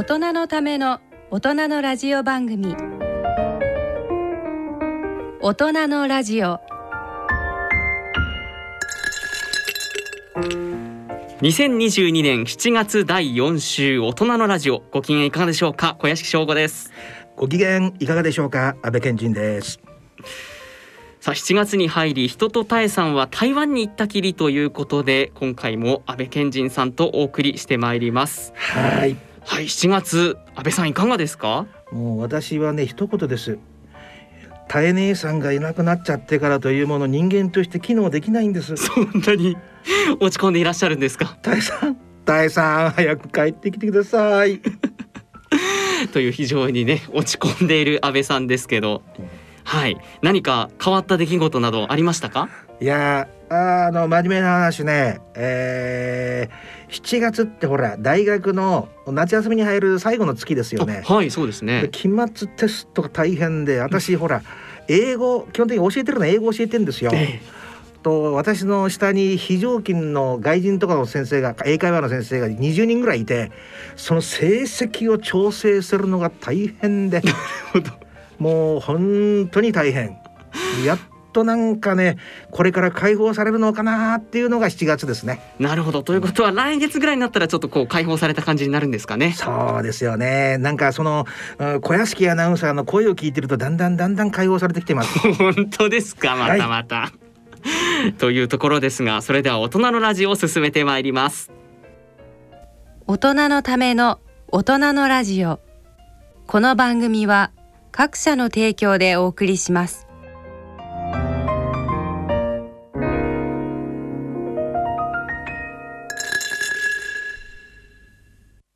大人のための大人のラジオ番組。大人のラジオ。2022年7月第4週大人のラジオ。ご機嫌いかがでしょうか？小屋敷翔吾です。ご機嫌いかがでしょうか？安倍健人です。さあ7月に入り人とたえさんは台湾に行ったきりということで今回も安倍健人さんとお送りしてまいります。はいはい7月安倍さんいかがですか？もう私はね一言です。たえ姉さんがいなくなっちゃってからというもの人間として機能できないんです。そんなに落ち込んでいらっしゃるんですか？たえさんたえさん早く帰ってきてください。という非常にね落ち込んでいる安倍さんですけど、はい何か変わった出来事などありましたか？いやあの真面目な話ね、えー、7月ってほら大学の夏休みに入る最後の月ですよね。はいそうですね。で期末テストが大変で私ほら英語基本的に教えてるのは英語教えてるんですよ。えと私の下に非常勤の外人とかの先生が英会話の先生が20人ぐらいいてその成績を調整するのが大変で。もう本当に大変。やっとなんかねこれから解放されるのかなっていうのが7月ですね。なるほど。ということは来月ぐらいになったらちょっとこう解放された感じになるんですかね。そうですよね。なんかそのうん小屋敷アナウンサーの声を聞いてるとだんだんだんだん解放されてきてます。本当ですか？またまた、というところですがそれでは大人のラジオを進めてまいります。大人のための大人のラジオ。この番組は各社の提供でお送りします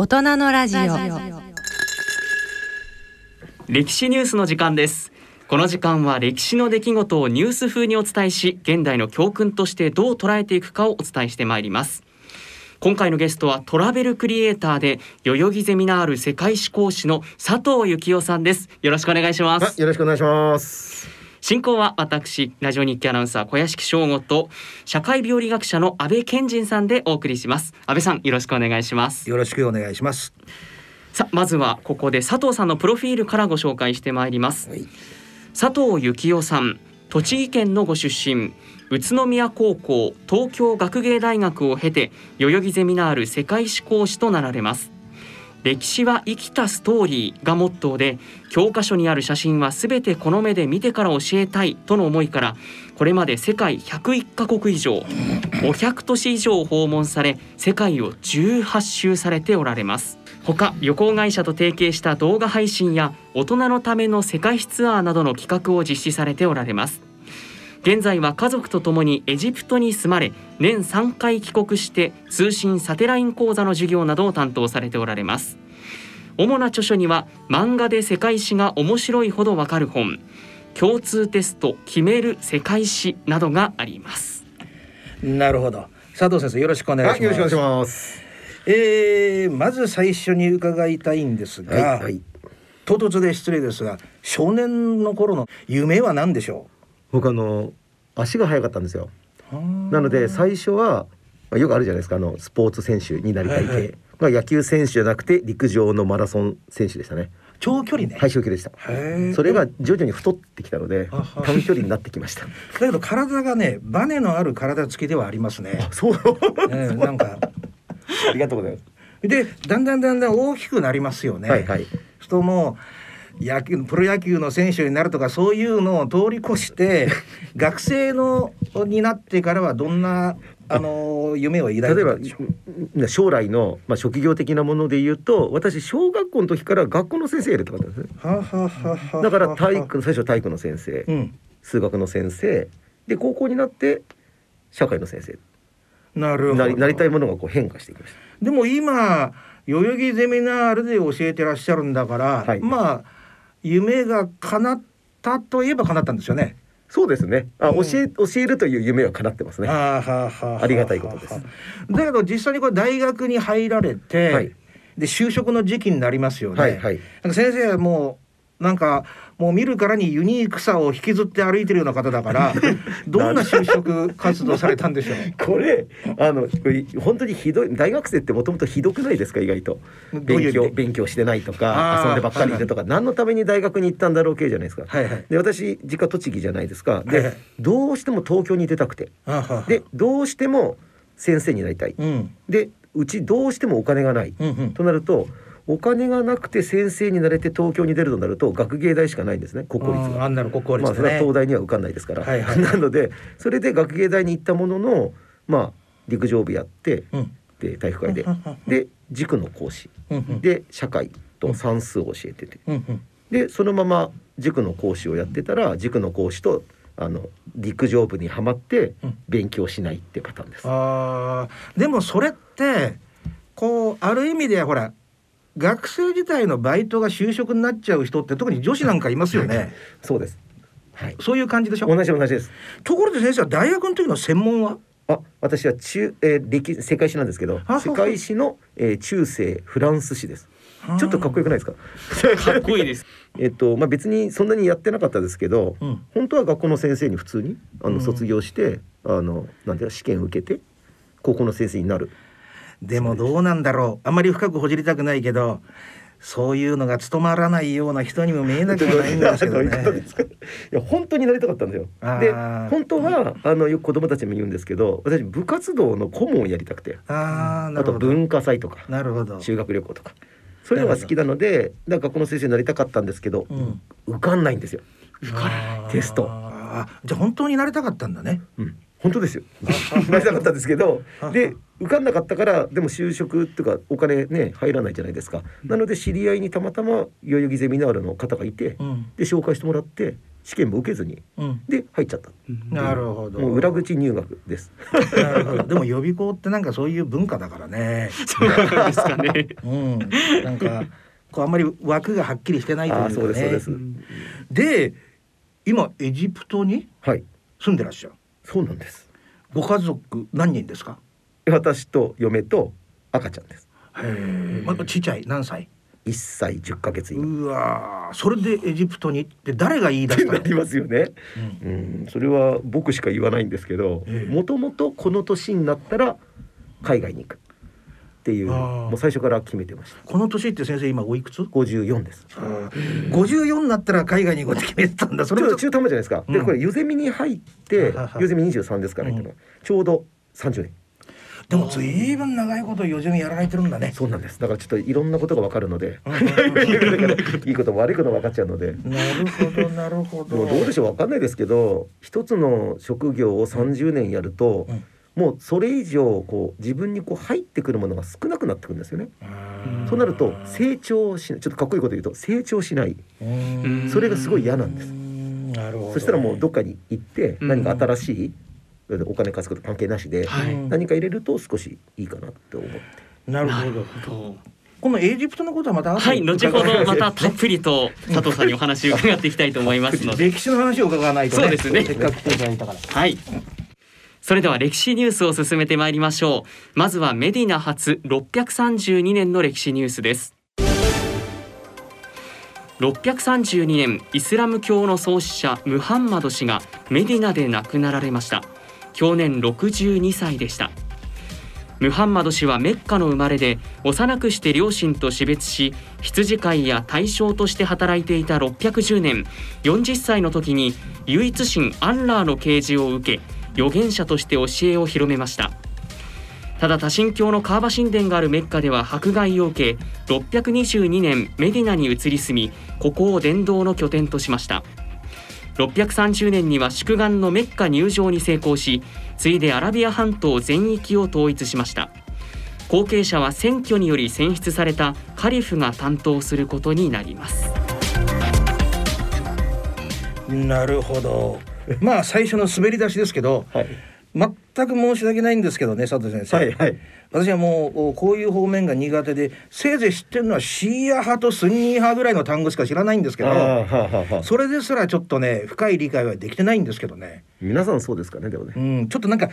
大人のラジオ。歴史ニュースの時間です。この時間は歴史の出来事をニュース風にお伝えし現代の教訓としてどう捉えていくかをお伝えしてまいります。今回のゲストはトラベルクリエイターで代々木ゼミナール世界史講師の佐藤幸雄さんです。よろしくお願いします。よろしくお願いします。進行は私ラジオ日記アナウンサー小屋敷翔吾と社会病理学者の安倍健人さんでお送りします。安倍さんよろしくお願いします。よろしくお願いします。さあまずはここで佐藤さんのプロフィールからご紹介してまいります、はい。佐藤幸雄さん栃木県のご出身宇都宮高校東京学芸大学を経て代々木ゼミナール世界史講師となられます歴史は生きたストーリーがモットーで教科書にある写真はすべてこの目で見てから教えたいとの思いからこれまで世界101カ国以上500都市以上訪問され世界を18周されておられます。他旅行会社と提携した動画配信や大人のための世界史ツアーなどの企画を実施されておられます。現在は家族と共にエジプトに住まれ年3回帰国して通信サテライン講座の授業などを担当されておられます。主な著書には漫画で世界史が面白いほどわかる本共通テスト決める世界史などがあります。なるほど。佐藤先生よろしくお願いします。はい、よろしくお願いします。えーまず最初に伺いたいんですが、はい、はい、唐突で失礼ですが少年の頃の夢は何でしょ僕あの足が速かったんですよ。うなので最初はまあよくあるじゃないですかあのスポーツ選手になりたい系、はいはいまあ野球選手じゃなくて陸上のマラソン選手でしたね。長距離ね、はい、長距離でした。それが徐々に太ってきたので短距離になってきました。だけど体がねバネのある体つきではありますねそう。え ーなんかありがとうございます。でだんだんだんだん大きくなりますよね。はいはい人も野球プロ野球の選手になるとかそういうのを通り越して 学生のになってからはどんなあの夢を抱いて例えばたんでしょう？将来の、まあ、職業的なもので言うと私小学校の時から学校の先生やりたかったんですね。ははははだから体育最初は体育の先生。うん。数学の先生。で高校になって社会の先生。なるほど。なりなりたいものがこう変化していきましでも今代々木ゼミナールで教えてらっしゃるんだから、はい。まあ夢が叶ったといえば叶ったんですよね。たそうですね。あ、うん。教え教えるという夢は叶ってますね。ありがたいことです。だけど実際にこれ大学に入られて、はい。で就職の時期になりますよね。はいはい。なんか先生はもうなんかもう見るからにユニークさを引きずって歩いてるような方だから どんな就職活動されたんでしょう これあの本当にひどい大学生ってもともとひどくないですか意外と。勉強勉強してないとか遊んでばっかりいるとか、何のために大学に行ったんだろう系じゃないですか。はいはい。で私実家栃木じゃないですか。で、はいはい。どうしても東京に出たくて。でどうしても先生になりたい。うん。でうちどうしてもお金がない。うんうん。となるとお金がなくて先生になれて東京に出るとなると学芸大しかないんですね国公立が。あんなの国公立まあそれは。東大には受かんないですから、はいはいなのでそれで学芸大に行ったもののまあ陸上部やってうん。で体育会で。で塾の講師。うんうん。で社会と算数を教えてて。うんうん。でそのまま塾の講師をやってたら塾の講師とあの陸上部にはまってうん。勉強しないってパターンです。あー。でもそれってこうある意味ではほら学生時代のバイトが就職になっちゃう人って特に女子なんかいますよねそうです。はい。そういう感じでしょ？同じ同じです。ところで先生は大学の時の専門は？あ、私は中、えー、歴世界史なんですけどあ、世界史の、えー、中世フランス史です。ちょっとかっこよくないですか？かっこいいです。えっとまあ別にそんなにやってなかったですけど、うん本当は学校の先生に普通にあうんの卒業して、あのなんていうか試験を受けて高校の先生になる。でもどうなんだろう。あんまり深くほじりたくないけどそういうのが務まらないような人にも見えなくもないんですけどね。いや本当になりたかったんですよ。で本当はあのよく子供たちも言うんですけど私部活動の顧問をやりたくて。ああと文化祭とかなるほど。修学旅行とか。そういうのが好きなのでだからこの先生になりたかったんですけど、うん。受かんないんですよ。テスト。じゃあ本当になりたかったんだね。うん、本当ですよ。なりたかったんですけど で受かんなかったからでも就職っていうかお金ね入らないじゃないですか。なので知り合いにたまたま代々木ゼミナールの方がいて、うんで紹介してもらって試験も受けずにうんで入っちゃった。なるほどもう裏口入学です。なるほどでも予備校ってなんかそういう文化だからねそうなんですかね。うんなんかこうあんまり枠がはっきりしてないというかねそうですそうです。で今エジプトにはい住んでらっしゃるそうなんです。ご家族何人ですか？私と嫁と赤ちゃんです。へえ。まだちっちゃい？何歳？1歳10ヶ月今。うわー。それでエジプトにって誰が言い出したの？なりますよね。うん。うん、それは僕しか言わないんですけどええ。もともとこの年になったら海外に行くっていうもう最初から決めてました。この年って先生今おいくつ？54です。54になったら海外に行こうって決めてたんだ。それは中途半端じゃないですか、うん。でこれユゼミに入ってはははユゼミ23ですから入ったの、ちょうど30年。でもずいぶん長いこと予選やられてるんだね。そうなんです。だからちょっといろんなことが分かるのでいいことも悪いことも分かっちゃうので。なるほどなるほど。どうでしょう。分かんないですけど一つの職業を30年やると、うんもうそれ以上こう自分にこう入ってくるものが少なくなってくるんですよね。うん。そうなると成長しない。ちょっとかっこいいこと言うと成長しない。うん。それがすごい嫌なんです。なるほどそしたらもうどっかに行ってうん。何か新しいお金貸すこと関係なしではい。何か入れると少しいいかなって思って。なるほど。とこのエジプトのことはまた後はい、に後ほどまた伺たっぷりと 佐藤さんにお話を伺っていきたいと思いますので。歴史の話を伺わないとね。そうですね。せっかく来ていただいたから。はい。それでは歴史ニュースを進めてまいりましょう。まずはメディナ初632年の歴史ニュースです。632年イスラム教の創始者ムハンマド氏がメディナで亡くなられました享年62歳でしたムハンマド氏はメッカの生まれで幼くして両親と死別し羊飼いや大将として働いていた610年40歳の時に唯一神アンラーの啓示を受け預言者として教えを広めました。ただ多神教のカーバ神殿があるメッカでは迫害を受け622年メディナに移り住みここを伝道の拠点としました。630年には祝願のメッカ入場に成功しついでアラビア半島全域を統一しました。後継者は選挙により選出されたカリフが担当することになります。なるほど。まあ最初の滑り出しですけど、はい。全く申し訳ないんですけどね佐藤先生。はいはい。私はもうこういう方面が苦手でせいぜい知ってるのはシーア派とスンニー派ぐらいの単語しか知らないんですけどはあはあはあそれですらちょっとね深い理解はできてないんですけどね、皆さんそうですかねでもね。うん、ちょっとなんか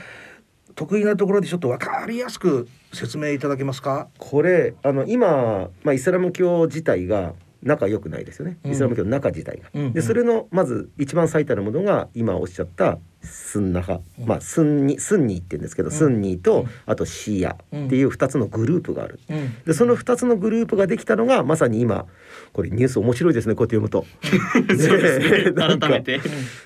得意なところでちょっと分かりやすく説明いただけますか？これあの今、まあ、イスラム教自体が仲良くないですよね、うん。イスラム教の中自体が。うんうん。でそれのまず一番最たるものが今おっしゃったスンナ派、うん。まあスンニスンニーって言うんですけど、ん。スンニーと、うん。あとシーアっていう2つのグループがある。うん。でその2つのグループができたのがまさに今これニュース面白いですねこうやって読むと。そうですね。改めて。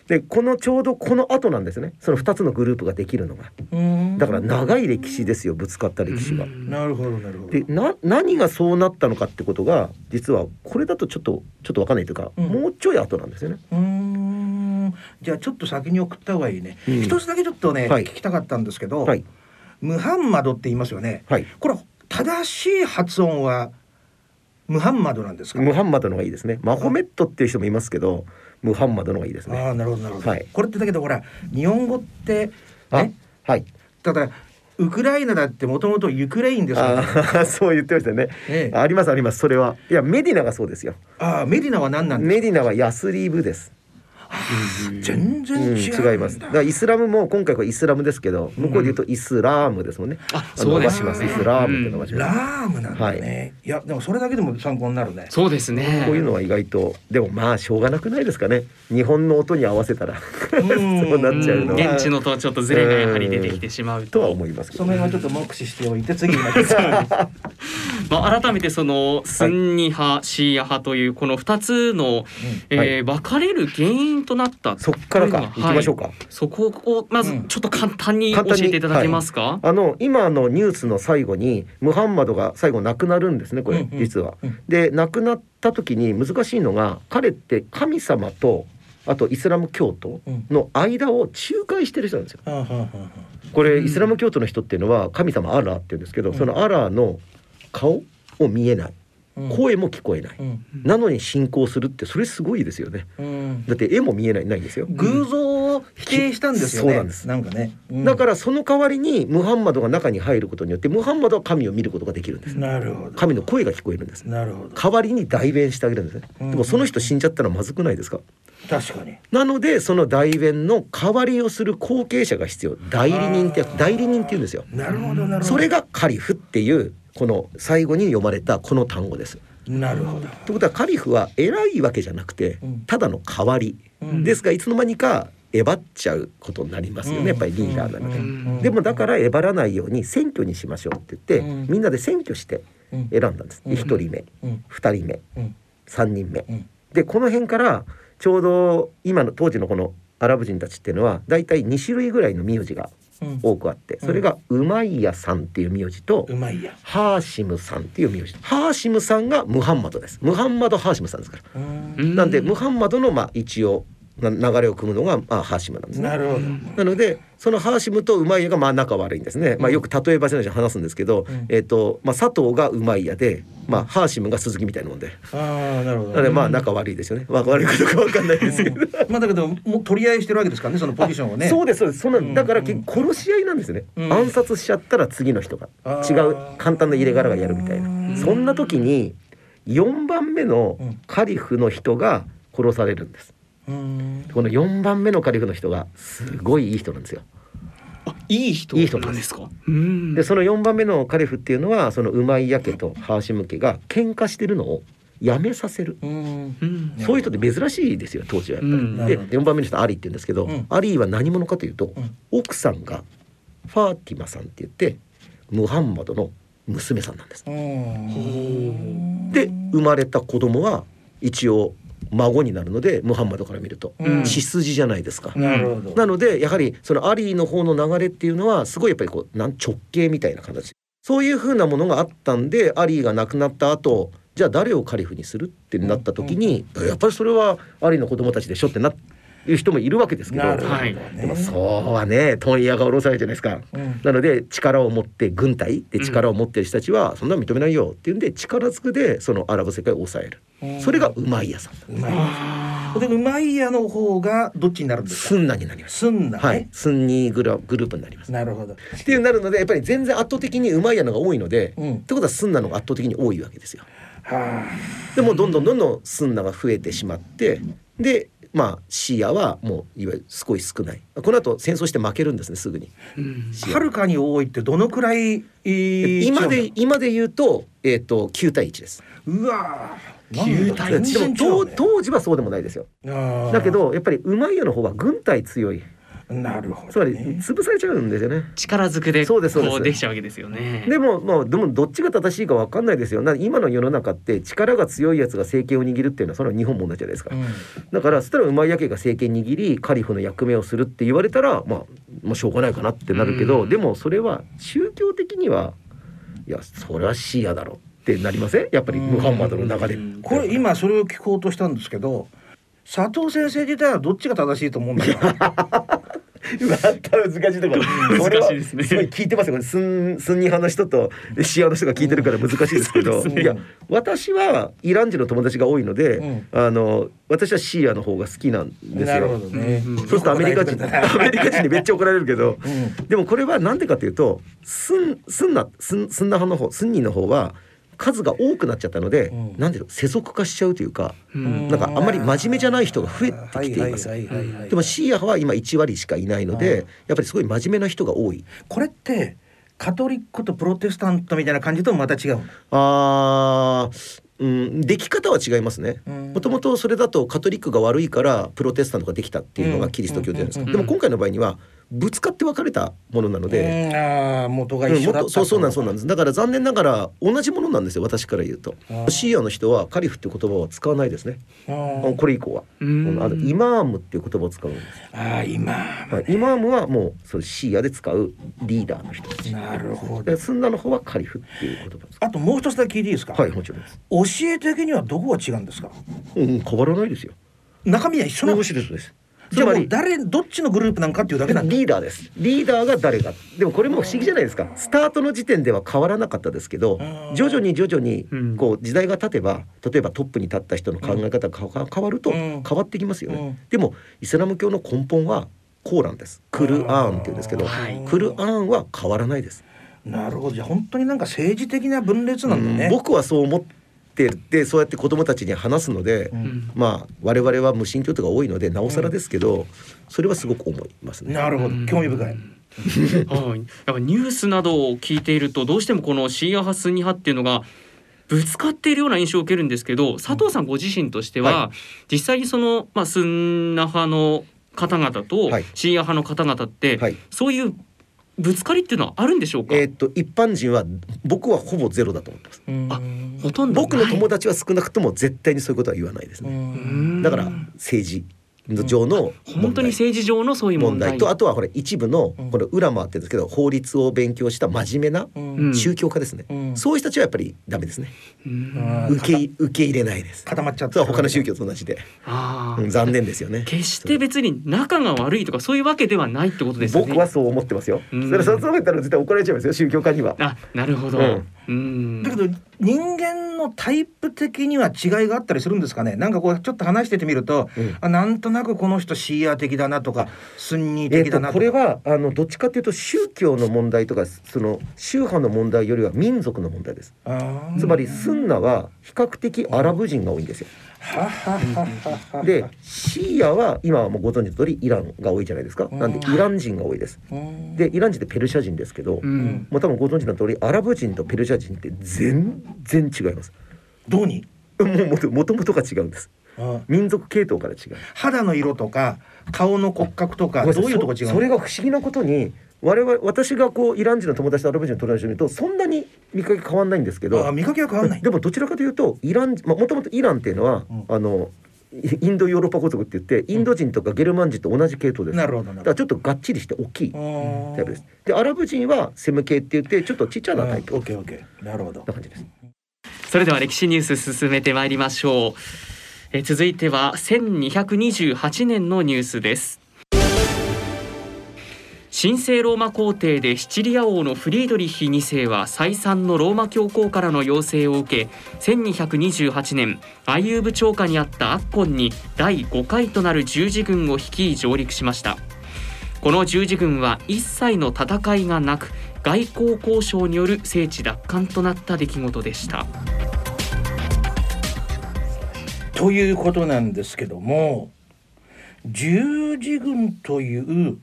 でこのちょうどこの後なんですね。その2つのグループができるのが。うん。だから長い歴史ですよぶつかった歴史が。なるほどなるほど。でな何がそうなったのかってことが実はこれだとちょっとちょっとわかんないというか、うん。もうちょい後なんですよね。うーん。じゃあちょっと先に送った方がいいね、うん。一つだけちょっとね、はい。聞きたかったんですけど、はい。ムハンマドって言いますよね。はい。これ正しい発音はムハンマドなんですか？ムハンマドの方がいいですね。マホメットっていう人もいますけど、ムハンマドの方がいいですね。ああなるほどなるほど、はいこれってだけどほら日本語ってあねはい。ただウクライナだってもともとユクレインですよね そう言ってましたね。ええありますありますそれは。いやメディナがそうですよ。ああメディナは何なんですメディナはヤスリーブです。か全然うん、違う。んだ、違います。だからイスラムも今回はイスラムですけど、向こうで言うとイスラームですもんね。あそうです伸ばします。イスラームって伸ばします。ラームなんだね、い、やでもそれだけでも参考になるね。そうですね。こういうのは意外とでもまあしょうがなくないですかね。日本の音に合わせたら。そうなっちゃうのは。現地のとちょっとズレがやはり出てきてしまうと。はと思いますけど。その辺はちょっと目視しておいて次に まあ、改めてそのスンニ派、シーア派というこの2つの、えー分かれる原因となったそっからか。はい。行きましょうか、そこをまずうん。ちょっと簡単に教えていただけますか、あの今のニュースの最後にムハンマドが最後亡くなるんですねこれ、うんうん。実は。うん。で亡くなった時に難しいのが彼って神様とあとイスラム教徒の間を仲介してる人なんですよ。はあはあはあこれイスラム教徒の人っていうのは神様アラーって言うんですけど、そのアラーの顔を見えない。うん声も聞こえない、うんなのに信仰するってそれすごいですよね。うんだって絵も見えないないんですよ。偶像を否定したんですよね。そうなんですなんかね。うんだからその代わりにムハンマドが中に入ることによってムハンマドは神を見ることができるんです。なるほど。神の声が聞こえるんです。なるほど。代わりに代弁してあげるんですね。うんでもその人死んじゃったらまずくないですか？確かに。なのでその代弁の代わりをする後継者が必要。代理人って代理人って言うんですよ。なるほどなるほど。それがカリフっていうこの最後に読まれたこの単語です。なるほど。ということはカリフは偉いわけじゃなくてうん。ただの代わり。うん。ですがいつの間にかえばっちゃうことになりますよねやっぱりリーダーなので。うん。でもだからえばらないように選挙にしましょうって言って、うん。みんなで選挙してうん。選んだんです。うん。1人目うん。2人目うん。3人目。うん。でこの辺からちょうど今の当時のこのアラブ人たちっていうのはだいたい2種類ぐらいの名字がうん多くあってそれがウマイヤさんっていう名字とうまいや。ハーシムさんっていう名字。ハーシムさんがムハンマドです。ムハンマド・ハーシムさんですから。うん。なんでムハンマドのまあ一応な流れを組むのがまあハーシムなんですね。なるほど。なのでそのハーシムとウマイヤがまあ仲悪いんですね、まあよく例えばじゃない話すんですけど、うん。えっ、とまあ佐藤がウマイヤでまあハーシムが鈴木みたいなもんで。ああなるほど。なのでまあ仲悪いですよね、まあ悪いかどうかわかんないですけど、まあだけどもう取り合いしてるわけですからねそのポジションをね。そうですそうです。そんなうん。だから結構殺し合いなんですよね、うん。暗殺しちゃったら次の人が。あ違ーう簡単な入れ殻がやるみたいな。そんな時に4番目のカリフの人が殺されるんです。うん。この4番目のカリフの人がすごいいい人なんですよ。あいい人いい人なんです。か？うん。でその4番目のカリフっていうのはそのウマイヤ家とハーシム家が喧嘩してるのをやめさせる。うん。うん。そういう人って珍しいですよ当時はやっぱり。うん。でなるほ4番目の人アリって言うんですけど、うん。アリーは何者かというと、うん。奥さんがファーティマさんって言ってムハンマドの娘さんなんです。うん。で生まれた子供は一応孫になるのでムハンマドから見ると、うん。血筋じゃないですか。なるほど。なのでやはりそのアリーの方の流れっていうのはすごいやっぱりこうなん直系みたいな形。そういう風なものがあったんでアリーが亡くなった後じゃあ誰をカリフにするってなった時に、やっぱりそれはアリーの子供たちでしょってないう人もいるわけですけどどはいね。でもそうはね問屋が下ろされるじゃないですか。うんなので力を持って軍隊で力を持ってる人たちはそんなの認めないよっていうんで力ずくでそのアラブ世界を抑えるそれがウマイヤさんうまい。でうまいやの方がどっちになるんですか？スンナになります。すんなね。はい、スンニーグラグループになります。なるほど。っていうなるのでやっぱり全然圧倒的にうまいやのが多いので、うんってことはスンナのが圧倒的に多いわけですよ。はでもどんどんどんどんスンナが増えてしまってでまあシーアはもういわゆる少し少ないこの後戦争して負けるんですねすぐに。はるかに多いってどのくらい。えー今で今で言うと,、えー、と9対1です。のうわー。9対なんだで当当時はそうでもないですよ。だけどやっぱりうまいやの方は軍隊強いなるほど、つまりね。潰されちゃうんですよね。力ずくでこそうですそうですうできちゃうわけですよね。でもまあでもどっちが正しいかわかんないですよ。な今の世の中って力が強いやつが政権を握るっていうのはそれは日本も同じじゃないですか。うんだからそしたらうまいやけが政権握りカリフの役目をするって言われたらまあまあしょうがないかなってなるけど、うんでもそれは宗教的にはいやそれはシーアだろってなりません？やっぱりムハンマドの流れうんこれ今それを聞こうとしたんですけど佐藤先生自体はどっちが正しいと思うんだろう？また難しいところ。難しいですね。すごい聞いてますよ。スンスンニ派の人とシーアの人が聞いてるから難しいですけど、ね。いや私はイラン人の友達が多いので、うん。あの私はシーアの方が好きなんですよ。そうするとアメリカ人アメリカ人にめっちゃ怒られるけど、うん。でもこれはなんでかというとスンスンナスンスンナ派の方スンニの方は数が多くなっちゃったので、うん。なんていうの世俗化しちゃうというか、うん。なんかあんまり真面目じゃない人が増えてきています。でもシーア派は今1割しかいないので、やっぱりすごい真面目な人が多い。これってカトリックとプロテスタントみたいな感じともまた違う？あーうん、でき方は違いますね。うん。もともとそれだとカトリックが悪いからプロテスタントができたっていうのがキリスト教じゃないですか、うん。でも今回の場合にはぶつかって分かれたものなので、うんあー元がうん一緒だったそうそうなんそうなんです。だから残念ながら同じものなんですよ私から言うと。あーシーアの人はカリフって言葉は使わないですね。あーこれ以降は、うん。あのイマームっていう言葉を使うんです、あー今はい、イマームはもうそれシーアで使うリーダーの人たち。なるほど。でスンナの方はカリフっていう言葉です。あともう一つだけ聞いていいですか、はいもちろんです、教え的にはどこが違うんですか？うん、変わらないですよ。中身は一緒なの？面白いですじゃあもうつまり誰どっちのグループなんかっていうだけなんだ。リーダーです。リーダーが誰か。でもこれも不思議じゃないですか。スタートの時点では変わらなかったですけどうん徐々に徐々にうん。こう時代が経てば例えばトップに立った人の考え方が変わるとうん。変わってきますようん。ねでもイスラム教の根本はコーランです。クルアーンって言うんですけどはい。クルアーンは変わらないです。なるほど。じゃあ本当になんか政治的な分裂なんだね、うん。僕はそう思っててそうやって子供たちに話すので、ん。まあ我々は無神教徒が多いのでなおさらですけど、それはすごく思いますね。なるほど。興味深い、はい、やっぱニュースなどを聞いているとどうしてもこのシーア派スンニ派っていうのがぶつかっているような印象を受けるんですけど佐藤さんご自身としては、は実際にその、まあ、スンナ派の方々とはい。シーア派の方々って、はい。そういうぶつかりっていうのはあるんでしょうか、えーっと一般人は僕はほぼゼロだと思ってます。うん。ほとんど僕の友達達は少なくとも絶対にそういうことは言わないですうね。ん。だから政治上の本当に政治上のそういう問題問題とあとはこれ一部のうんこれ裏回ってるんですけど法律を勉強した真面目なうんうん宗教家ですね。うんそういう人たちはやっぱりダメですね。うん受けい受け入れないです。固まっちゃってそれは他の宗教と同じで、うん残念ですよね。決して別に仲が悪いとかそういうわけではないってことですよね。僕はそう思ってますよ。うんそれそう言ったら絶対怒られちゃいますよ宗教家には。あなるほど。うん。うんだけど人間のタイプ的には違いがあったりするんですかね？なんかこうちょっと話しててみると、うん。あなんとなくこの人シーア的だなとかスンニーえっと的だなとか、これはあのどっちかというと宗教の問題とかその宗派の問題よりは民族の問題です。つまりスンナは比較的アラブ人が多いんですよ。ははははは でシーアは今はもうご存知の通りイランが多いじゃないですか。なんでイラン人が多いです。うんでイラン人ってペルシャ人ですけど、うんもう多分ご存知の通りアラブ人とペルシャ人って全然違います。どうに？もうもともともとが違うんです。あ民族系統から違う。肌の色とか顔の骨格とかどういうとこ違うそれが不思議なことに我々私がこうイラン人の友達とアラブ人の友達を見るとそんなに見かけ変わんないんですけどあ見かけは変わんない。でもどちらかというとイランまあもともとイランっていうのは、うん。あのインドヨーロッパ皇族って言ってインド人とかゲルマン人と同じ系統です。なるほどなるほだからちょっとがっちりして大きいどタイプです。でアラブ人はセム系って言ってちょっとちっちゃなタイプ。オッケーオッケー。なるほど。な感じです。それでは歴史ニュース進めてまいりましょう。えー続いては1228年のニュースです神聖ローマ皇帝でシチリア王のフリードリッヒ2世は再三のローマ教皇からの要請を受け1228年アイユーブ朝下にあったアッコンに第5回となる十字軍を率い上陸しました。この十字軍は一切の戦いがなく外交交渉による聖地奪還となった出来事でした。ということなんですけども十字軍という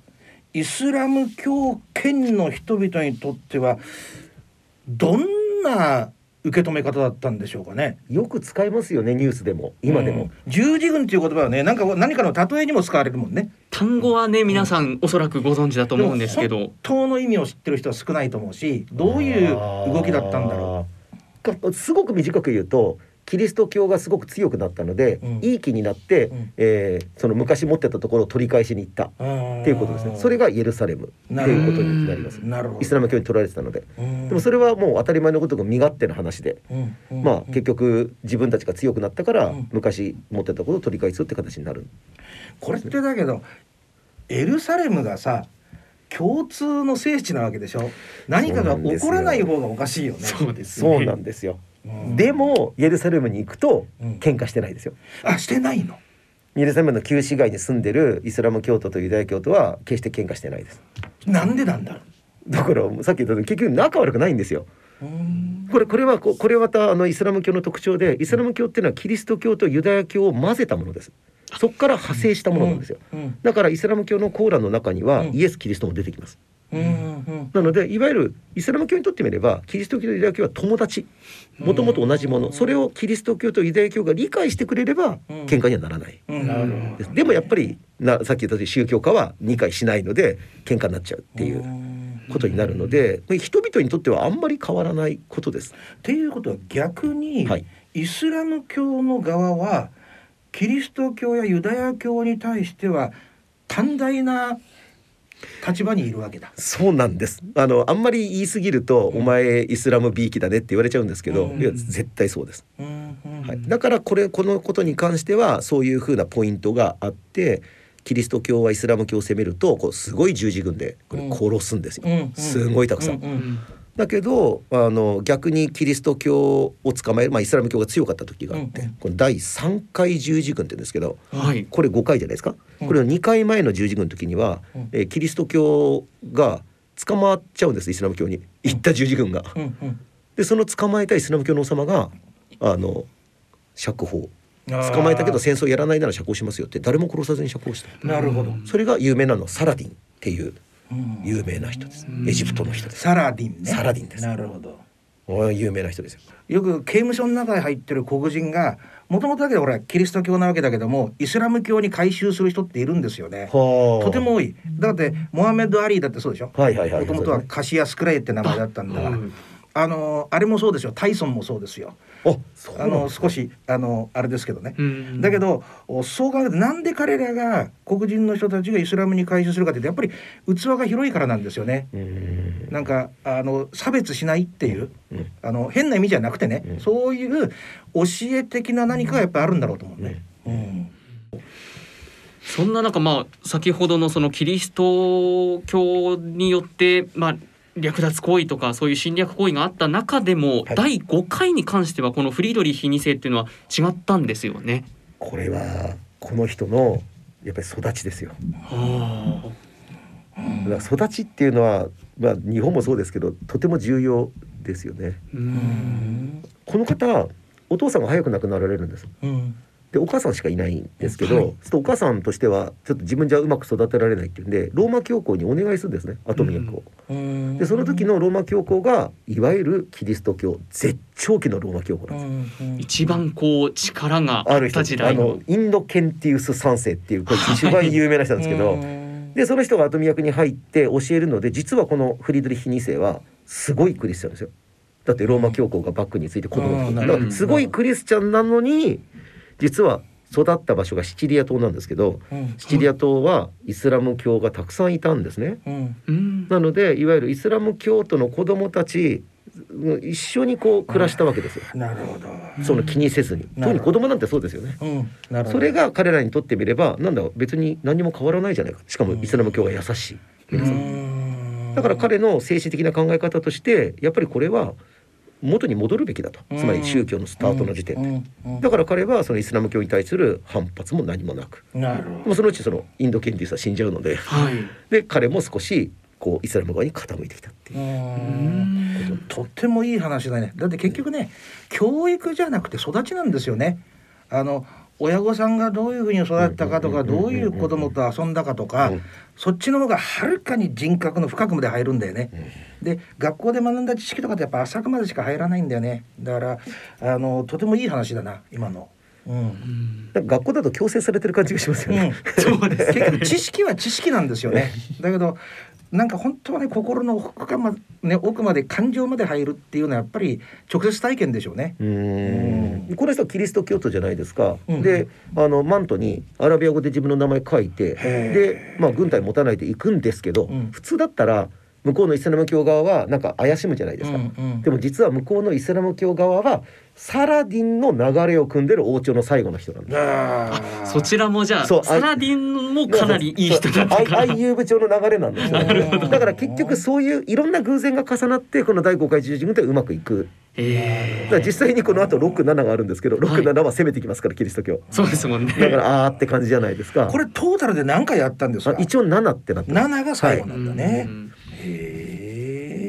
イスラム教圏の人々にとってはどんな受け止め方だったんでしょうかね？よく使いますよねニュースでも今でも。うん。十字軍っていう言葉はねなんか何かの例えにも使われるもんね。単語はね皆さんおそらくご存知だと思うんですけど。本当の意味を知ってる人は少ないと思うしどういう動きだったんだろう。すごく短く言うとキリスト教がすごく強くなったので、うん。いい気になって、うん。えーその昔持ってたところを取り返しに行った。っうていうことですね。それがイエルサレムっていうことになります。なるほど。イスラム教に取られてたので。ででもそれはもう当たり前のことが身勝手な話で、まあ結局自分たちが強くなったから、うん。昔持ってたことを取り返すって形になる。これってだけどエルサレムがさ共通の聖地なわけでしょ？何かが起こらない方がおかしいよね。そうですそうなんですよ、うんでもイエルサレムに行くとうん。喧嘩してないですよ。あしてないの？イエルサレムの旧市街に住んでるイスラム教徒とユダヤ教徒は決して喧嘩してないです。なんでなんだろだからさっき言った結局仲悪くないんですよ。これこれはここれはまたあのイスラム教の特徴でイスラム教っていうのはキリスト教とユダヤ教を混ぜたものです。そこから派生したものなんですよ。うん。だからイスラム教のコーランの中にはうん。イエス・キリストも出てきますなのでいわゆるイスラム教にとってみればキリスト教とユダヤ教は友達。もともと同じもの。それをキリスト教とユダヤ教が理解してくれればうん。喧嘩にはならない。うん。なるほど。でもやっぱりなさっき言ったように宗教家は理解しないので喧嘩になっちゃうっていうことになるので人々にとってはあんまり変わらないことです。っていうことは逆に、はい。イスラム教の側はキリスト教やユダヤ教に対しては寛大な立場にいるわけだ。そうなんです。あのあんまり言い過ぎると、お前イスラムびいきだねって言われちゃうんですけど、うんいや絶対そうです。うんうんはい。だからこれこのことに関してはそういうふうなポイントがあって、キリスト教はイスラム教を攻めるとこうすごい十字軍でこれ殺すんですよ。うんうんすごいたくさん。だけどあの逆にキリスト教を捕まえる、まあ、イスラム教が強かった時があって、うんうん。この第3回十字軍って言うんですけどはい。これ5回じゃないですか、うん。これの2回前の十字軍の時には、うん。えーキリスト教が捕まっちゃうんですイスラム教に。行った十字軍が。うんうん。でその捕まえたイスラム教の王様があの釈放。捕まえたけど戦争やらないなら釈放しますよって誰も殺さずに釈放した。なるほど。それが有名なのサラディンっていううん有名な人ですエジプトの人ですサラディンね。サラディンですなるほど。有名な人ですよよく刑務所の中に入ってる黒人がもともとだけどほらキリスト教なわけだけどもイスラム教に改宗する人っているんですよね。はあとても多い。だってモハメド・アリーだってそうでしょ？はいはいはいもともとはカシア・スクレイって名前だったんだから。あのあれもそうですよ。タイソンもそうですよ。あの少しあのあれですけどね。うんだけどおそう考えるとなんで彼らが黒人の人たちがイスラムに改宗するかというとやっぱり器が広いからなんですよね。うーんなんかあの差別しないっていう、うんあの変な意味じゃなくてね、うんそういう教え的な何かがやっぱりあるんだろうと思うね。うんそんな中まあ先ほどのそのキリスト教によってまあ略奪行為とかそういう侵略行為があった中でも、はい。第5回に関してはこのフリードリヒ2世っていうのは違ったんですよね。これはこの人のやっぱり育ちですよ。はだから育ちっていうのはまあ日本もそうですけどとても重要ですよね。この方お父さんが早く亡くなられるんです。うんでお母さんしかいないんですけど、はいお母さんとしてはちょっと自分じゃうまく育てられないっていうんでローマ教皇にお願いするんですね後宮を。うんでその時のローマ教皇がいわゆるキリスト教絶頂期のローマ教皇なんです。うん一番こう力がある人あった時代あのの。インドケンティウス三世っていうこれ一番有名な人なんですけど、うんでその人が後宮役に入って教えるので実はこのフリードリヒ2世はすごいクリスチャンですよ。だってローマ教皇がバックについて子供をうんだからすごいクリスチャンなのに実は育った場所がシチリア島なんですけどうんシチリア島はイスラム教がたくさんいたんですね。うんうんなのでいわゆるイスラム教徒の子供たちうん一緒にこう暮らしたわけですよ。なるほど。その気にせずに。なるほど特に子供なんてそうですよね。うん、なるほど。それが彼らにとってみればなんだ別に何も変わらないじゃないか。しかもイスラム教が優しい。皆さんんだから彼の精神的な考え方としてやっぱりこれは元に戻るべきだと。つまり宗教のスタートの時点で。うんだから彼はそのイスラム教に対する反発も何もなく。うんなもうそのうちそのインド研究者死んじゃうので、はいで彼も少しこうイスラム側に傾いてきたっていうとってもいい話だね。だって結局ね、教育じゃなくて育ちなんですよね。あの親御さんがどういうふうに育ったかとか、うんうんうんうんどういう子供と遊んだかとかうん、そっちの方がはるかに人格の深くまで入るんだよね。で学校で学んだ知識とかってやっぱ浅くまでしか入らないんだよね。だからあのとてもいい話だな今の。うん。学校だと強制されてる感じがしますよね。そうです、結局知識は知識なんですよね。だけどなんか本当はね心の奥かま、ね、奥まで感情まで入るっていうのはやっぱり直接体験でしょうね。うーん。この人はキリスト教徒じゃないですか。うん。であのマントにアラビア語で自分の名前書いてで、まあ、軍隊持たないで行くんですけど、うん。普通だったら向こうのイスラム教側はなんか怪しむじゃないですか。うんうんでも実は向こうのイスラム教側はサラディンの流れを組んでる王朝の最後の人なんです。そちらもじゃあそうサラディンもかなりいい人だったからアイアイユーブ朝の流れなんですよ。なるほどだから結局そういういろんな偶然が重なってこの第5回十字軍ってうまくいく。えだから実際にこの後6、7があるんですけど、6、はい7は攻めてきますからキリスト教。そうですもんねだからあーって感じじゃないですか。これトータルで何回やったんですか？あ一応7ってなってます。7が最後なんだねう。ん。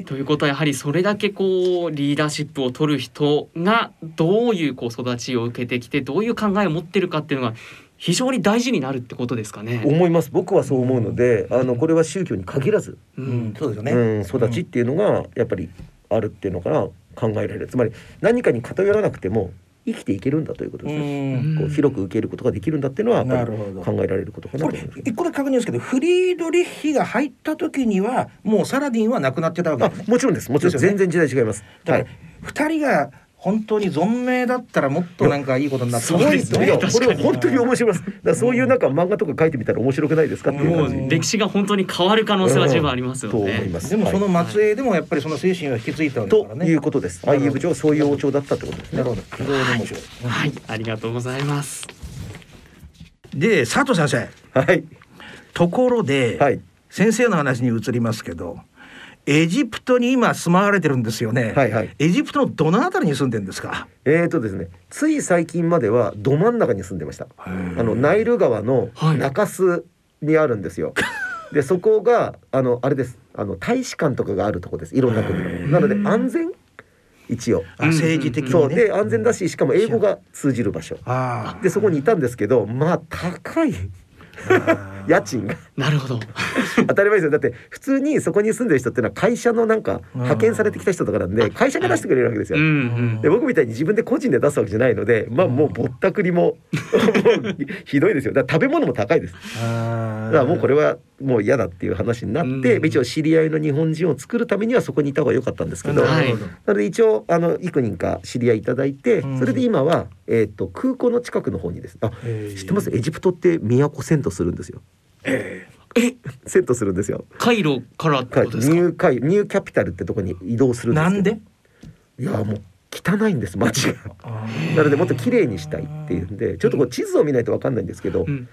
ということはやはりそれだけこうリーダーシップを取る人がどういうこう育ちを受けてきてどういう考えを持ってるかっていうのが非常に大事になるってことですかね。思います。僕はそう思うので、あのこれは宗教に限らず、ううんん、そうですよね。うん、育ちっていうのがやっぱりあるっていうのかな考えられる。つまり何かに偏らなくても生きていけるんだということうですね。ん。こう広く受けることができるんだっていうのは考えられることかなことれ思います。一個で確認ですけどフリードリッヒが入った時にはもうサラディンはなくなってたわけあですね。もちろんです。もちろん全然時代違います。はいだから。二人が本当に存命だったらもっとなんかいいことになってそうですねこれは本当に面白いです。だそういうなんか漫画とか書いてみたら面白くないですかっていうも感じ。う歴史が本当に変わる可能性は十分ありますよと思いね。ます。でもそはいの末裔でもやっぱりその精神は引き継いだとからね。いうことです。なるほど IU 部長はそういう王朝だったってことですね。なるほど。非常に面白い。はい、ありがとうございます。で佐藤先生はい。ところで、はい。先生の話に移りますけどエジプトに今住まわれてるんですよね。はいはいエジプトのどのあたりに住んでんですか？えーとですね、つい最近まではど真ん中に住んでました。あのナイル川のはい中州にあるんですよ。でそこがあのあれです。あの大使館とかがあるとこです。いろんな国の。なので安全？一応。あ政治的にね。そうで安全だししかも英語が通じる場所。あでそこにいたんですけどまあ高いあ。家賃が。なるほど。当たり前ですよ。だって普通にそこに住んでる人っていうのは会社のなんか派遣されてきた人とかなんで会社が出してくれるわけですよ。で僕みたいに自分で個人で出すわけじゃないのでまあもうぼったくりも もうひどいですよ。だから食べ物も高いです。あだからもうこれはもう嫌だっていう話になって、うん。一応知り合いの日本人を作るためにはそこにいた方が良かったんですけど、はい。なので一応あの幾人か知り合いいただいて、うん。それで今は、えー、と空港の近くの方にです。あ知ってます？エジプトって都遷都するんですよ。ええ、遷都するんですよ。カイロからってはいことですか？ニューカイニューキャピタルってとこに移動するんですなんで？いやもう汚いんです街が。あなのでもっと綺麗にしたいっていうんでちょっとこう地図を見ないと分かんないんですけど、うん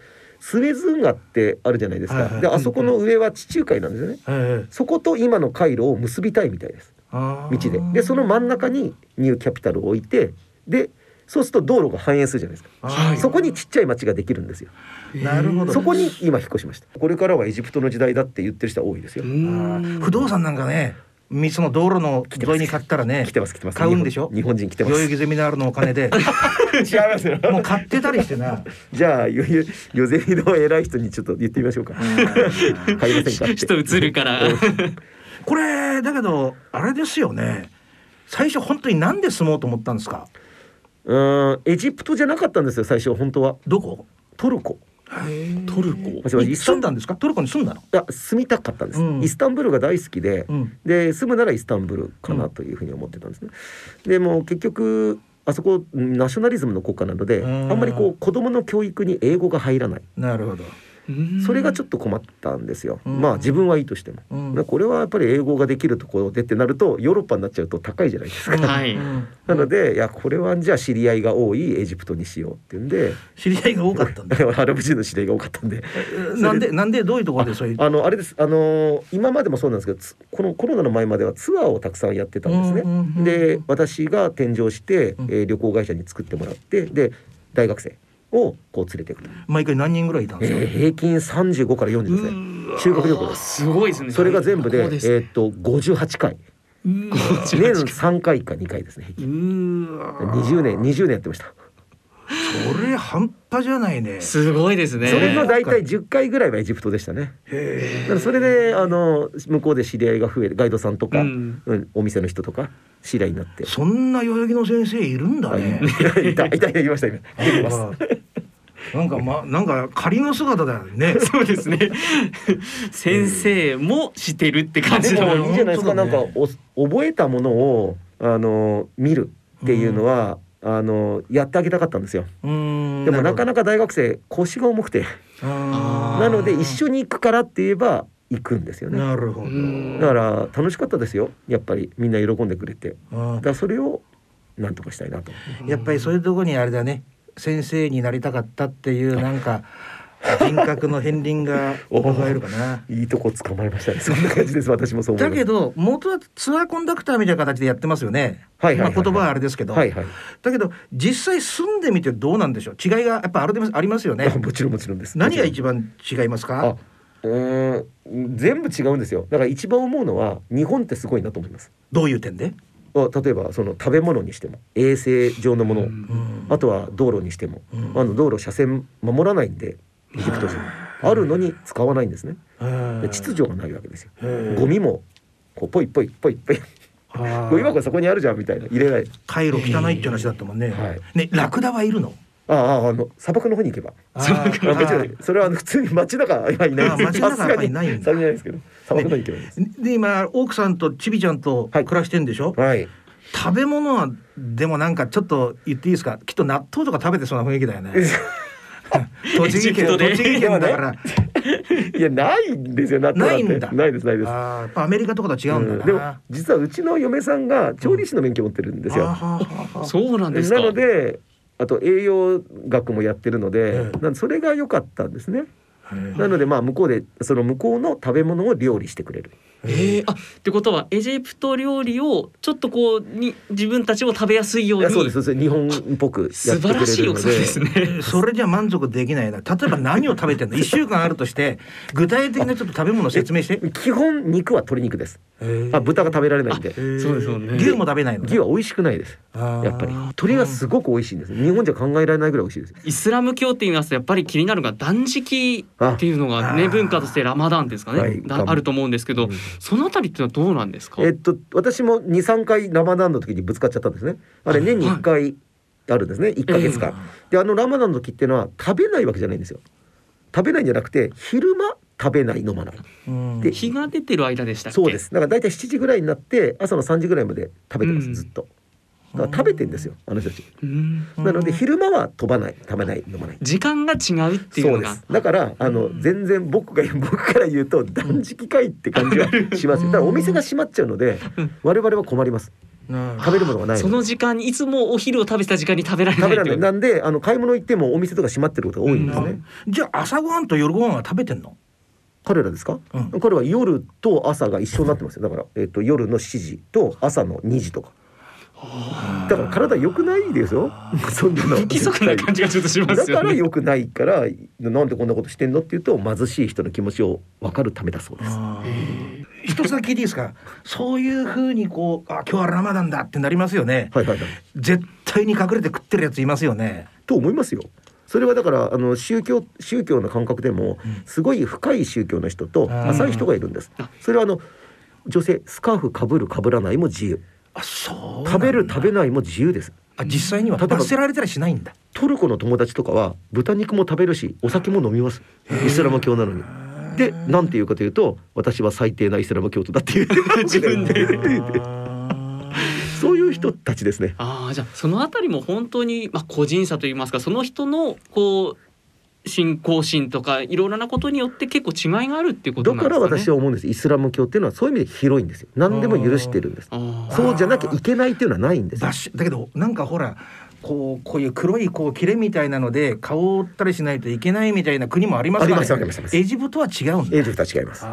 スエズ運河ってあるじゃないですか、はいはい。であそこの上は地中海なんですよね、ーえそこと今の回路を結びたいみたいです。あ道で。でその真ん中にニューキャピタルを置いてでそうすると道路が繁栄するじゃないですか、はい。そこにちっちゃい町ができるんですよ。なるほど。そこに今引っ越しました。これからはエジプトの時代だって言ってる人は多いですよ、不動産なんかね。みその道路の沿いに買ったらね来てます来てます。買うんでしょ？日本人来てます。代々木ゼミナールのお金で。違いますよ。もう買ってたりしてな。じゃあよよよゼミの偉い人にちょっと言ってみましょうか。買い ませんか？って人映るから。これだけどあれですよね。最初本当になんで住もうと思ったんですか？うーんエジプトじゃなかったんですよ最初本当は。どこ？トルコトルコ。住んだんですか？トルコに住んだの？あ住みたかったんです、うん。イスタンブールが大好きで、うん。で住むならイスタンブールかなというふうに思ってたんですね。でも結局あそこナショナリズムの国家なのでうん。あんまりこう子供の教育に英語が入らない。なるほど。それがちょっと困ったんですよ。うんまあ自分はいいとしても。うんこれはやっぱり英語ができるところでってなるとヨーロッパになっちゃうと高いじゃないですか。はいうんなのでいやこれはじゃあ知り合いが多いエジプトにしようっていうんで知り合いが多かったんだ。アラブ人の知り合いが多かったんでなんでなんでどういうところでそういう？あのあれですあのー今までもそうなんですけどつこのコロナの前まではツアーをたくさんやってたんですね。うんうんうんで私が添乗して、うんえー旅行会社に作ってもらってで大学生をこう連れていくと、毎回何人ぐらいいたんえですか？ー平均35から40ですね。修学旅行です。すごいですね。それが全部で、そうですえーっと58回。年3回か2回ですね平均。うわ20年20年やってました。それ半端じゃないね。すごいですねそれの大体10回ぐらいはエジプトでしたね。へだからそれであの向こうで知り合いが増えるガイドさんとか、ううんんお店の人とか知り合いになってえ。。そんな代々木の先生いるんだね。いたいたいたいました今。出てます。なんかまなんか仮の姿だよね。そうですね 先生もしてるって感じでのもいいじゃないですか、ねなんかお覚えたものをあの見るっていうのは、あのやってあげたかったんですよ。うんでもなかななか大学生腰が重くて、かなので一緒に行くからって言えば行くんですよね。なるほど。うんだから楽しかったですよ。やっぱりみんな喜んでくれて、うんだからそれをなんとかしたいなと。やっぱりそういうところにあれだね先生になりたかったっていうなんか人格の片鱗が伺えるかな。いいとこ捕まえましたね。そんな感じです。私もそう思います。だけど元はツアーコンダクターみたいな形でやってますよね。はい言葉はあれですけど、はいはい。だけど実際住んでみてどうなんでしょう？違いがやっぱあるでありますよね。もちろんもちろんです。何が一番違いますか？、うーん全部違うんですよ。だから一番思うのは日本ってすごいなと思います。どういう点で？あ例えばその食べ物にしても衛生上のもの、うんあとは道路にしても、うんあの道路車線守らないんでエジプト人あるのに使わないんですね。で秩序がないわけですよ。ゴミもこうポイポイポイポイゴミ箱そこにあるじゃんみたいな入れない。回路汚いって話だったもんね。はいねラクダはいるの？あああの砂漠の方に行けば。あーあもちろんそれは普通に街中はいないですさすがにはいないんだないですけど砂漠の方に行けばいいです。で今奥さんとちびちゃんとはい暮らしてんでしょ、はい。食べ物はでもなんかちょっと言っていいですか？きっと納豆とか食べてそうな雰囲気だよね 栃木県栃木県だから。いやないんですよ納豆なんて。ないんだ。ないですないです。アメリカとかと違うんだな、うん。でも実はうちの嫁さんが調理師の免許を持ってるんですよ。そうなんですか。なのであと栄養学もやってるので、ええ。なんでそれが良かったんですね。なのでまあ向こうでその向こうの食べ物を料理してくれる。えー、あってことはエジプト料理をちょっとこうに自分たちも食べやすいようにそうですそうです。日本っぽくや素ってくれるので。晴らしい奥さんですね。それじゃ満足できないな。例えば何を食べてんの？一週間あるとして具体的なちょっと食べ物を説明して。基本肉は鶏肉です。あ豚が食べられないんで。そうですよね。牛も食べないの牛は美味しくないです。やっぱり。鶏はすごく美味しいんです。日本じゃ考えられないぐらい美味しいです。イスラム教って言いますとやっぱり気になるのが断食っていうのがねあ文化としてラマダンですかね、はい。だあると思うんですけど、うんそのあたりっていうのはどうなんですか、えっと私も二三回ラマダンの時にぶつかっちゃったんですね。あれ年に一回あるんですね。一ヶ月間。であのラマダンの時っていうのは食べないわけじゃないんですよ。食べないんじゃなくて昼間食べない飲まない。うんで日が出てる間でしたそうです。だから大体7時ぐらいになって朝の3時ぐらいまで食べてます、うんずっと。だから食べてんですよあの人たち。なので昼間は飛ばない食べない飲まない。時間が違うっていうのがそうです。だからあの全然僕が 僕から言うと断食会って感じはしますよ。ただお店が閉まっちゃうので我々は困ります。な食べるものがない。その時間にいつもお昼を食べてた時間に食べられない食べられない。なんであの買い物行ってもお店とか閉まってることが多いんですね。じゃあ朝ごはんと夜ごはんは食べてんの？彼らですか？うん彼は夜と朝が一緒になってますよ。だからえっ、と夜の7時と朝の2時とか。だから体良くないですよ。そんなの。不規則な感じがちょっとしまだから。良くないからなんでこんなことしてんのって言うと貧しい人の気持ちを分かるためだそうです。一つだけ聞いていいですか？そういうふうにこうあ今日はラマダンだってなりますよね、はいはいはい。絶対に隠れて食ってるやついますよねと思いますよ。それはだからあの宗教宗教の感覚でもうんすごい深い宗教の人と浅い人がいるんです。それはあの女性スカーフかぶるかぶらないも自由。あそう食べる食べないも自由です。あ実際には例えば罰せられたりしないんだトルコの友達とかは豚肉も食べるしお酒も飲みます。イスラム教なのに。でなんていうかというと私は最低なイスラム教徒だっていう 自分で そういう人人たちですね。ああじゃあそのあたりも本当にまあ個人差といいますかその人のこう信仰心とかいろいろなことによって結構違いがあるっていうことだかなんですかね。ら私は思うんです。イスラム教っていうのはそういう意味で広いんですよ。何でも許してるんです。そうじゃなきゃいけないっていうのはないんですよ。だしだけどなんかほらこうこういう黒いこう切れみたいなので顔を覆ったりしないといけないみたいな国もありますから、ありますありますあります。エジプトは違うんだエジプトは違います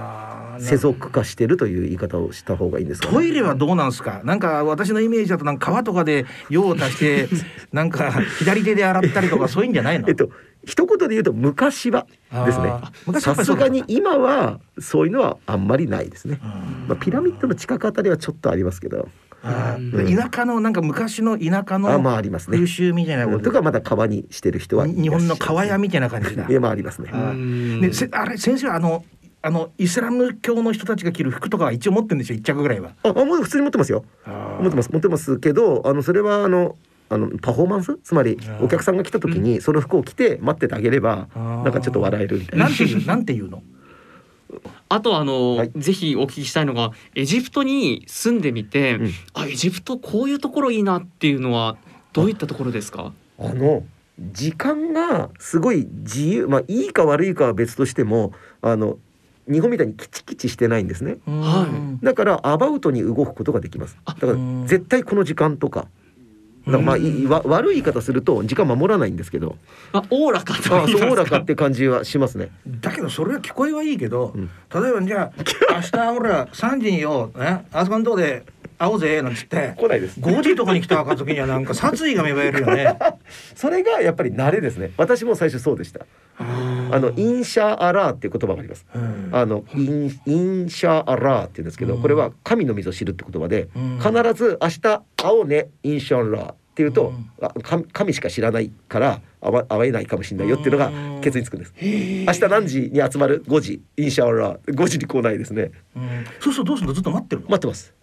世俗化してるという言い方をした方がいいんですかね、トイレはどうなんですか？なんか私のイメージだとなんか川とかで用を足して なんか左手で洗ったりとかそういうんじゃないの？えっと一言で言うと昔はですね。さすがに今はそういうのはあんまりないですね、うんまあ、ピラミッドの近くあたりはちょっとありますけど。あーうん。田舎のなんか昔の田舎のありますね。風習みたいなこと。とかまだ川にしてる人は日本の川屋みたいな感じだ。いやまあありますね。あれ先生はあのあのイスラム教の人たちが着る服とかは一応持ってるんでしょ？一着ぐらいは。ああもう普通に持ってますよ。持ってます持ってます。けどあのそれはあのあのパフォーマンス？つまりお客さんが来た時にその服を着て待っててあげればなんかちょっと笑えるみたいな。なんていうなんていうの？あとあの、はい。ぜひお聞きしたいのがエジプトに住んでみて、うん。あエジプトこういうところいいなっていうのはどういったところですか？あの時間がすごい自由まあいいか悪いかは別としてもあの日本みたいにキチキチしてないんですね。はだからアバウトに動くことができます。だからうん。絶対この時間とか。だからまあいいわ悪い言い方すると時間守らないんですけど。あおおらかとあ言いますか。そうおおらかって感じはしますね。だけどそれは聞こえはいいけど、うん。例えばじゃあ明日俺ら3時によ、ね、あそこのとこで会おうぜなんつって。来ないです。5時とかに来た暁にはなんか殺意が芽生えるよね。それがやっぱり慣れですね。私も最初そうでした。あのインシャアラーっていう言葉があります。うん。あのインインシャアラーって言うんですけど、うん。これは神のみぞ知るって言葉で、うん。必ず明日会おうねインシャアラーっていうと、うん。あ神神しか知らないから会えないかもしれないよっていうのがうん。ケツにつくんです。明日何時に集まる？5時。インシャアラー。5時に来ないですね。うん。そうするとどうするの？ずっと待ってるの？待ってます。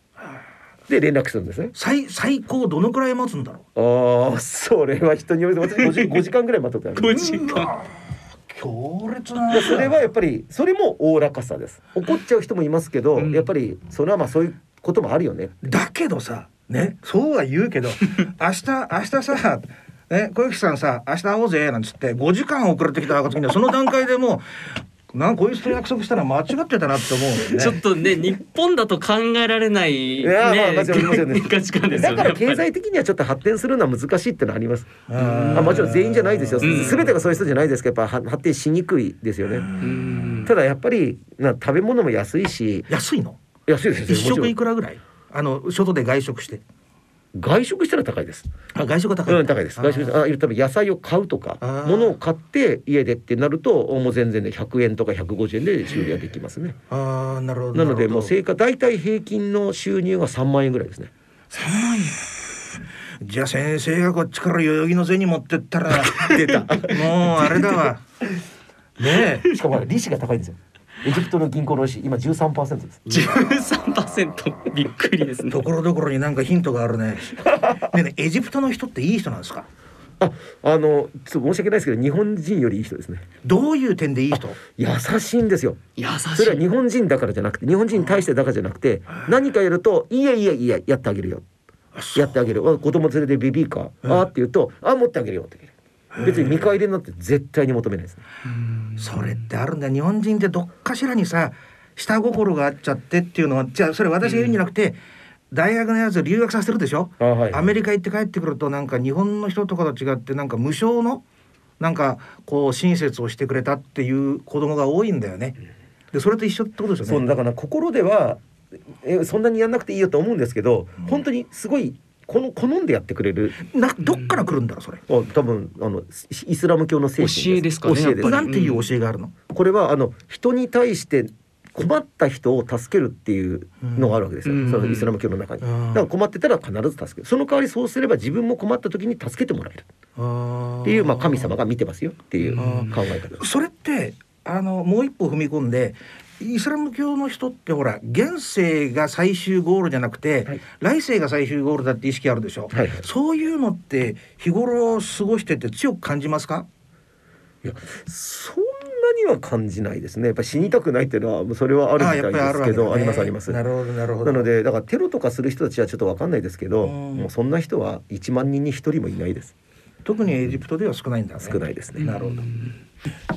で連絡するんですね。最最高どのくらい待つんだろああそれは人による私 5, 5時間ぐらい待ったことある。5時間。強烈なでそれはやっぱりそれもおおらかさです。怒っちゃう人もいますけど、うんやっぱりそれはまあそういうこともあるよね。だけどさねそうは言うけど 明日明日さね小雪さんさ明日会おうぜなんつって5時間遅れてきた暁にはその段階でもうなんかこいつと約束したら間違ってたなって思うね。ちょっとね日本だと考えられないいやまあ価値観ですよね。だから経済的にはちょっと発展するのは難しいってのはあります。ああもちろん全員じゃないですよ。うんすべてがそういう人じゃないですけど、やっぱは発展しにくいですよね。うんただやっぱりな食べ物も安いし、安いの安いですよ。一食いくらぐらいあの外で外食して外食したら高いです。あ外食が高い、うん高いです。外食したらあ多分野菜を買うとか物を買って家でってなるともう全然ね100円とか150円で修理はできますね。ああなるほどなのでもう生活大体平均の収入が3万円ぐらいですね。じゃあ先生がこっちから代々木の銭持ってったら 出た。もうあれだわ ねえしかも利子が高いんですよ。エジプトの銀行の利子今13%です。13%びっくりですね。ところどころになんかヒントがあるね。ねえねえエジプトの人っていい人なんですか？あ、あのちょっと申し訳ないですけど日本人よりいい人ですね。どういう点でいい人？優しいんですよ。優しい。それは日本人だからじゃなくて日本人に対してだからじゃなくて何かやると「いいやいいやいいややってあげるよ」やってあげるあ子供連れてベビーカー、うんあーって言うと「あー持ってあげるよ」って別に見返りになって絶対に求めないですね。それってあるんだよ。日本人ってどっかしらにさ下心があっちゃってっていうのはじゃあそれ私が言うんじゃなくて。大学のやつ留学させてるでしょ、あはいアメリカ行って帰ってくるとなんか日本の人とかと違ってなんか無償のなんかこう親切をしてくれたっていう子供が多いんだよね。でそれと一緒ってことですよね。そうだから心ではえそんなにやんなくていいよと思うんですけど、うん本当にすごいこの好んでやってくれる。などっから来るんだろうそれ。あ多分あのイスラム教の精神教えですかね教えです。やっぱり。なんていう教えがあるの。これはあの人に対して困った人を助けるっていうのがあるわけですよ、うん。そのイスラム教の中に。うん。だから困ってたら必ず助ける。その代わりそうすれば自分も困った時に助けてもらえる。っっていう、まあ、神様が見てますよっていううん。考え方です。それってあのもう一歩踏み込んでイスラム教の人ってほら現世が最終ゴールじゃなくて、はい。来世が最終ゴールだって意識あるでしょ、はいはい。そういうのって日頃過ごしてて強く感じますか？いやそんなには感じないですね。やっぱ死にたくないっていうのはそれはあるみたいですけどあ,、りますあります。なるほどなるほど。なのでだからテロとかする人たちはちょっとわかんないですけど、うん。もうそんな人は1万人に1人もいないです。特にエジプトでは少ないんだね。少ないですね。なるほど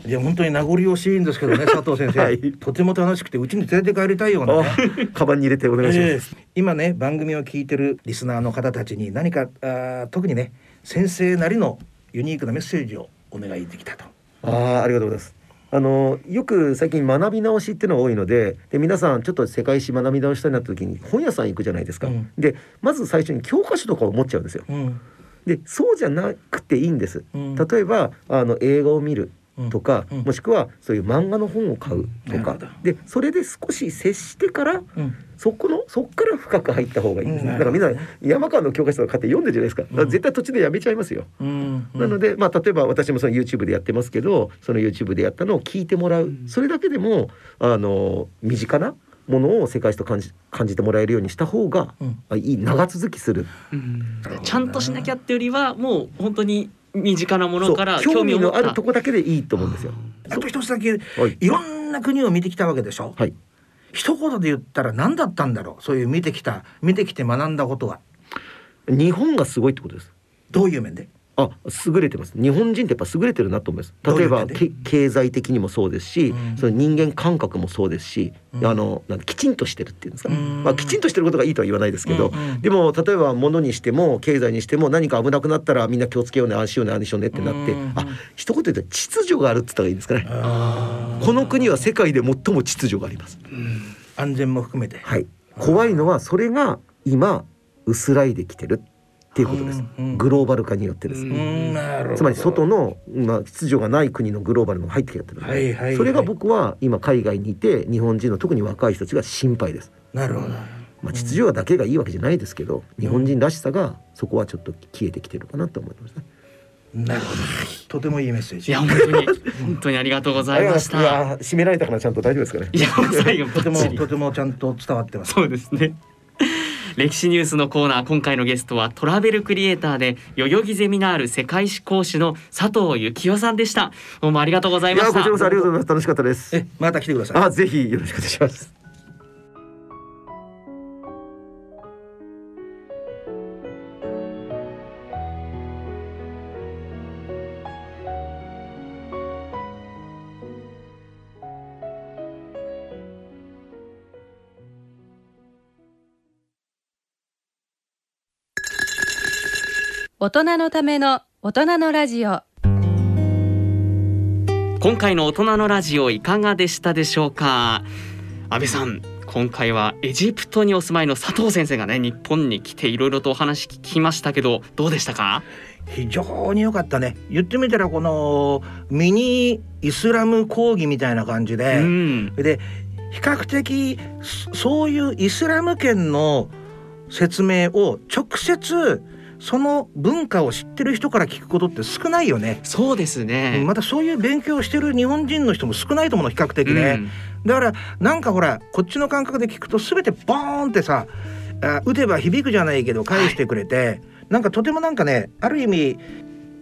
いや本当に名残惜しいんですけどね佐藤先生、はい。とても楽しくてうちに連れて帰りたいようなね。あカバンに入れてお願いします、ええ。今ね番組を聞いてるリスナーの方たちに何かあー特にね先生なりのユニークなメッセージをお願いできたと。ああありがとうございます。あのよく最近学び直しっていうのが多いのでで皆さんちょっと世界史学び直したいなった時に本屋さん行くじゃないですか、うん。でまず最初に教科書とかを持っちゃうんですよ。うん。でそうじゃなくていいんです。うん。例えばあの映画を見るとか、うん。もしくはそういう漫画の本を買うとか。でそれで少し接してからうん。そこのそっから深く入った方がいいんです、うん。だからみんな山川の教科書とか買って読んでるじゃないですか。だから絶対途中でやめちゃいますよ、うん。なので、まあ、例えば私もその YouTube でやってますけどその YouTube でやったのを聞いてもらう、それだけでもあの身近なものを世界史と感じ感じてもらえるようにした方が、うん。あいい長続きする。ちゃんとしなきゃってよりはもう本当に身近なものから興味のあるとこだけでいいと思うんですよ。あと一つだけはい。いろんな国を見てきたわけでしょ？はい。一言で言ったら何だったんだろう？そういう見てきた見てきて学んだことは。日本がすごいってことです。どういう面で？あ優れてます。日本人ってやっぱ優れてるなと思います。例えば経済的にもそうですし、うん。その人間感覚もそうですし、うん。あのなんかきちんとしてるっていうんですか、うん。まあ、きちんとしてることがいいとは言わないですけど、うんうん。でも例えば物にしても経済にしても何か危なくなったらみんな気をつけようねああしようねああしようねってなって、うんあ一言で言うと秩序があるって言ったらいいんですかね。あこの国は世界で最も秩序があります。安全も含めて。はい。怖いのはそれが今薄らいできてるっていうことです、うんうん。グローバル化によってです、つまり外の、まあ、秩序がない国のグローバルのが入ってきちゃってるので、はいはいはい。それが僕は今海外にいて日本人の特に若い人たちが心配です。なるほど。まあ、秩序だけがいいわけじゃないですけど、日本人らしさがそこはちょっと消えてきてるかなと思いますね。なるほど。とてもいいメッセージ。いや本当に本当にありがとうございましいた。や締められたかなちゃんと大丈夫ですかね。いや最後とてもとてもちゃんと伝わってます。そうですね。歴史ニュースのコーナー今回のゲストはトラベルクリエイターで代々木ゼミナール世界史講師の佐藤幸雄さんでしたどうもありがとうございいやましたこちらこそありがとうございます楽しかったです。えまた来てくださいあぜひよろしくお願いします。大人のための大人のラジオ。今回の大人のラジオいかがでしたでしょうか？安倍さん今回はエジプトにお住まいの佐藤先生がね日本に来ていろいろとお話聞きましたけどどうでしたか？非常に良かったね。言ってみたらこのミニイスラム講義みたいな感じうで、ん。で比較的そそういうイスラム圏の説明を直接その文化を知ってる人から聞くことって少ないよね。そうですね、またそういう勉強をしてる日本人の人も少ないと思うの比較的ね、だからなんかほらこっちの感覚で聞くと全てボーンってさあ打てば響くじゃないけど返してくれて、なんかとてもなんかねある意味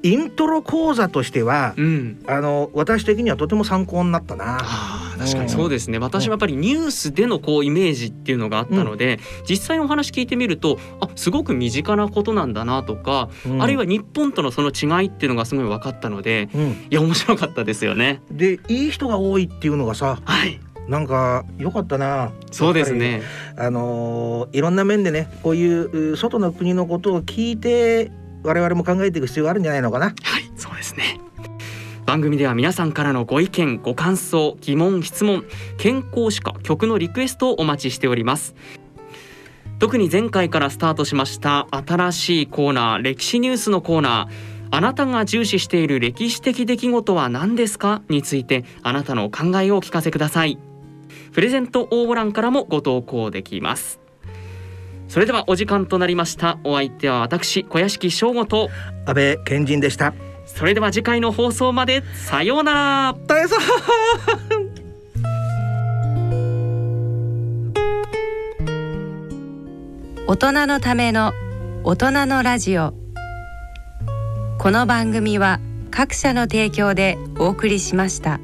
イントロ講座としては、うん、うんあの私的にはとても参考になったな。あー確かにそうですね私もやっぱりニュースでのこうイメージっていうのがあったので、実際のお話聞いてみるとあすごく身近なことなんだなとか、うんあるいは日本とのその違いっていうのがすごい分かったのでうん、いや面白かったですよね。でいい人が多いっていうのがさはいなんか良かったな。そうですね。あのーいろんな面でねこういうう外の国のことを聞いて我々も考えていく必要があるんじゃないのかな。はい、そうですね。番組では皆さんからのご意見、ご感想、疑問、質問、健康歯科、曲のリクエストをお待ちしております。特に前回からスタートしました新しいコーナー歴史ニュースのコーナーあなたが重視している歴史的出来事は何ですか？についてあなたのお考えをお聞かせくださいプレゼント応募欄からもご投稿できますそれではお時間となりました。お相手は私小屋敷翔吾と。安倍賢人でした。それでは次回の放送までさようなら。大さん大人のための大人のラジオ。この番組は各社の提供でお送りしました。